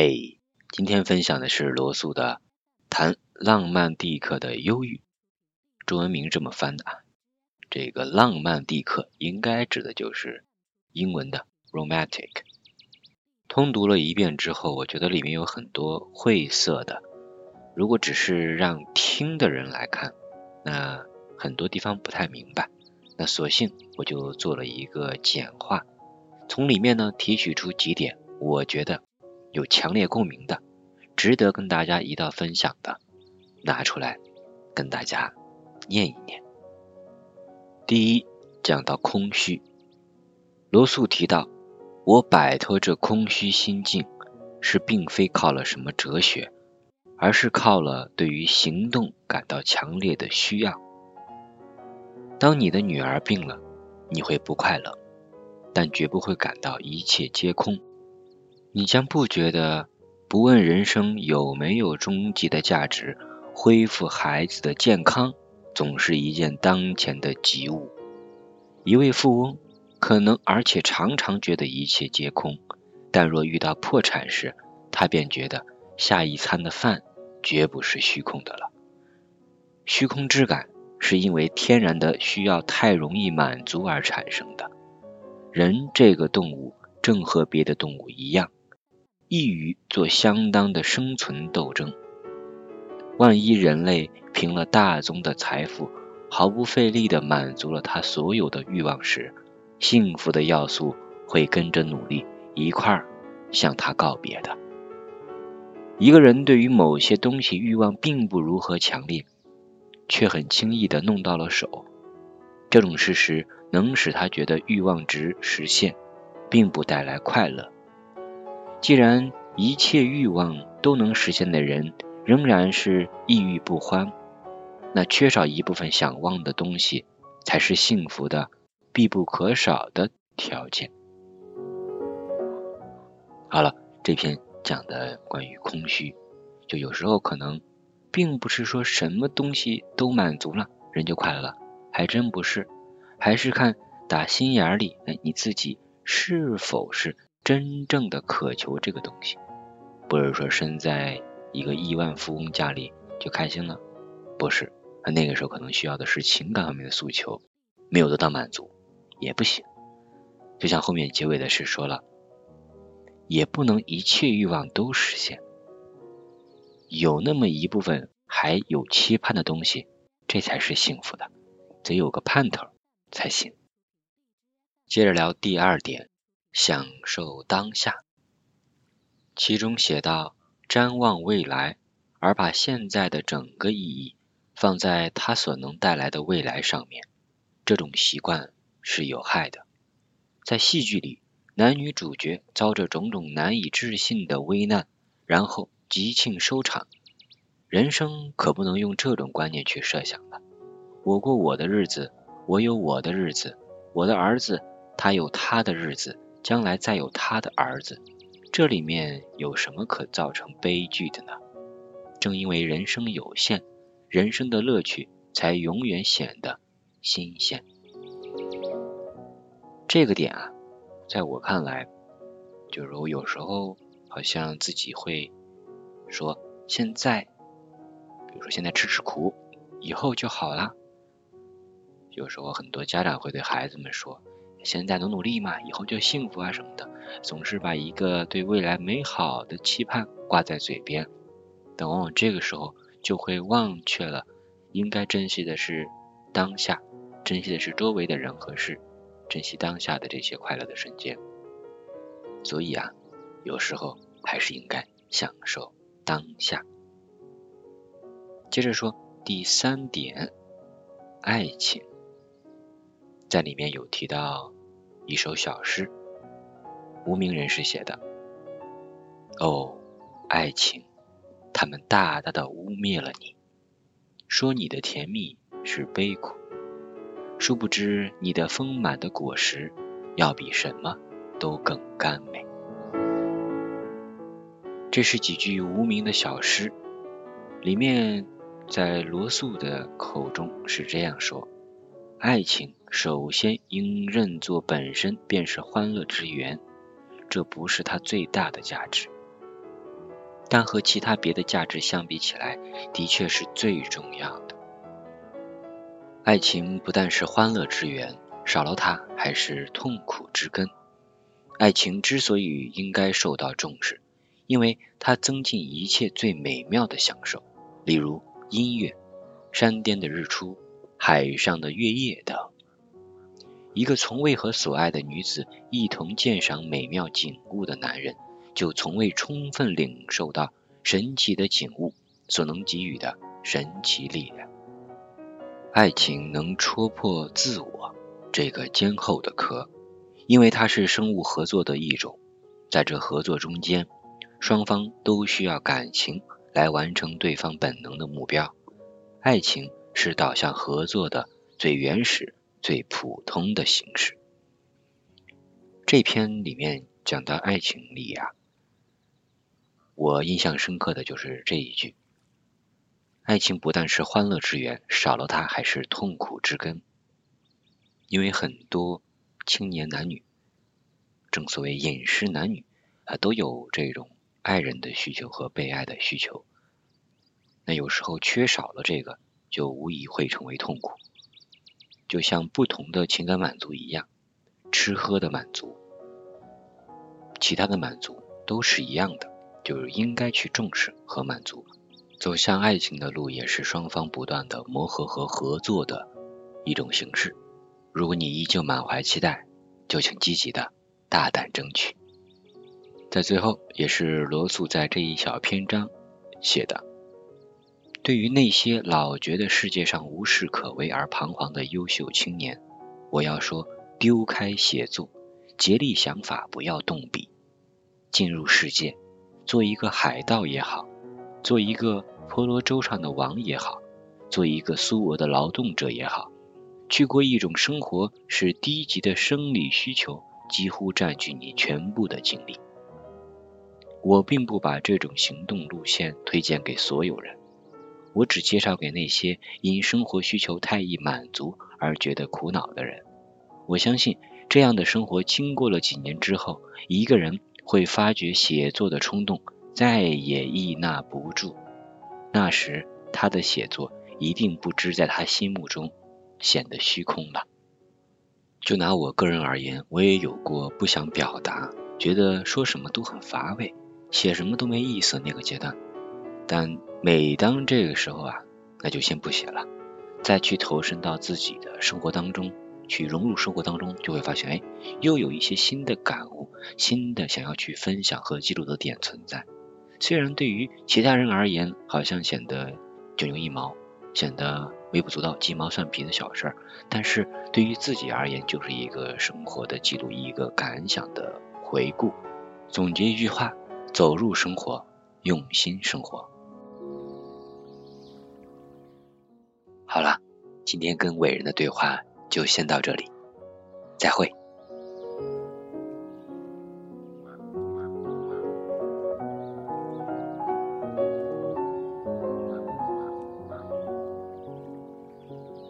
嘿，今天分享的是罗素的《谈浪漫蒂克的忧郁》，中文名这么翻的啊。这个浪漫蒂克应该指的就是英文的 romantic。通读了一遍之后，我觉得里面有很多晦涩的，如果只是让听的人来看，那很多地方不太明白。那索性我就做了一个简化，从里面呢提取出几点，我觉得。有强烈共鸣的，值得跟大家一道分享的，拿出来跟大家念一念。第一，讲到空虚，罗素提到，我摆脱这空虚心境，是并非靠了什么哲学，而是靠了对于行动感到强烈的需要。当你的女儿病了，你会不快乐，但绝不会感到一切皆空。你将不觉得，不问人生有没有终极的价值，恢复孩子的健康总是一件当前的急务。一位富翁可能而且常常觉得一切皆空，但若遇到破产时，他便觉得下一餐的饭绝不是虚空的了。虚空之感是因为天然的需要太容易满足而产生的。人这个动物正和别的动物一样。易于做相当的生存斗争。万一人类凭了大宗的财富，毫不费力地满足了他所有的欲望时，幸福的要素会跟着努力一块儿向他告别的。一个人对于某些东西欲望并不如何强烈，却很轻易地弄到了手，这种事实能使他觉得欲望值实现，并不带来快乐。既然一切欲望都能实现的人仍然是抑郁不欢，那缺少一部分想望的东西才是幸福的必不可少的条件。好了，这篇讲的关于空虚，就有时候可能并不是说什么东西都满足了人就快乐了，还真不是，还是看打心眼里，哎，你自己是否是。真正的渴求这个东西，不是说生在一个亿万富翁家里就开心了，不是。他那个时候可能需要的是情感方面的诉求，没有得到满足也不行。就像后面结尾的是说了，也不能一切欲望都实现，有那么一部分还有期盼的东西，这才是幸福的，得有个盼头才行。接着聊第二点。享受当下，其中写道：“瞻望未来，而把现在的整个意义放在它所能带来的未来上面，这种习惯是有害的。在戏剧里，男女主角遭着种种难以置信的危难，然后吉庆收场。人生可不能用这种观念去设想的。我过我的日子，我有我的日子，我的儿子他有他的日子。”将来再有他的儿子，这里面有什么可造成悲剧的呢？正因为人生有限，人生的乐趣才永远显得新鲜。这个点啊，在我看来，就是我有时候好像自己会说，现在，比如说现在吃吃苦，以后就好了。有时候很多家长会对孩子们说。现在努努力嘛，以后就幸福啊什么的，总是把一个对未来美好的期盼挂在嘴边，但往往这个时候就会忘却了应该珍惜的是当下，珍惜的是周围的人和事，珍惜当下的这些快乐的瞬间。所以啊，有时候还是应该享受当下。接着说第三点，爱情。在里面有提到一首小诗，无名人士写的。哦，爱情，他们大大的污蔑了你，说你的甜蜜是悲苦，殊不知你的丰满的果实要比什么都更甘美。这是几句无名的小诗，里面在罗素的口中是这样说：爱情。首先应认作本身便是欢乐之源，这不是它最大的价值。但和其他别的价值相比起来，的确是最重要的。爱情不但是欢乐之源，少了它还是痛苦之根。爱情之所以应该受到重视，因为它增进一切最美妙的享受，例如音乐、山巅的日出、海上的月夜等。一个从未和所爱的女子一同鉴赏美妙景物的男人。就从未充分领受到神奇的景物所能给予的神奇力量。爱情能戳破自我这个坚厚的壳，因为它是生物合作的一种。在这合作中间，双方都需要感情来完成对方本能的目标。爱情是导向合作的最原始、最普通的形式。这篇里面讲到爱情里呀。我印象深刻的就是这一句：爱情不但是欢乐之源，少了它还是痛苦之根。因为很多青年男女，正所谓饮食男女啊，都有这种爱人的需求和被爱的需求。那有时候缺少了这个，就无疑会成为痛苦。就像不同的情感满足一样，吃喝的满足，其他的满足都是一样的。就是应该去重视和满足，走向爱情的路也是双方不断的磨合和合作的一种形式。如果你依旧满怀期待，就请积极的大胆争取。在最后，也是罗素在这一小篇章写的：对于那些老觉得世界上无事可为而彷徨的优秀青年，我要说，丢开写作，竭力想法，不要动笔，进入世界。做一个海盗也好，做一个婆罗洲上的王也好，做一个苏俄的劳动者也好，去过一种生活，使低级的生理需求几乎占据你全部的精力。我并不把这种行动路线推荐给所有人，我只介绍给那些因生活需求太易满足而觉得苦恼的人。我相信这样的生活经过了几年之后，一个人。会发觉写作的冲动再也抑纳不住，那时他的写作一定不知在他心目中显得虚空了。就拿我个人而言，我也有过不想表达，觉得说什么都很乏味，写什么都没意思那个阶段。但每当这个时候啊，那就先不写了，再去投身到自己的生活当中。去融入生活当中，就会发现，哎，又有一些新的感悟，新的想要去分享和记录的点存在。虽然对于其他人而言，好像显得九牛一毛，显得微不足道、鸡毛蒜皮的小事儿，但是对于自己而言，就是一个生活的记录，一个感想的回顾。总结一句话：走入生活，用心生活。好了，今天跟伟人的对话。就先到这里，再会。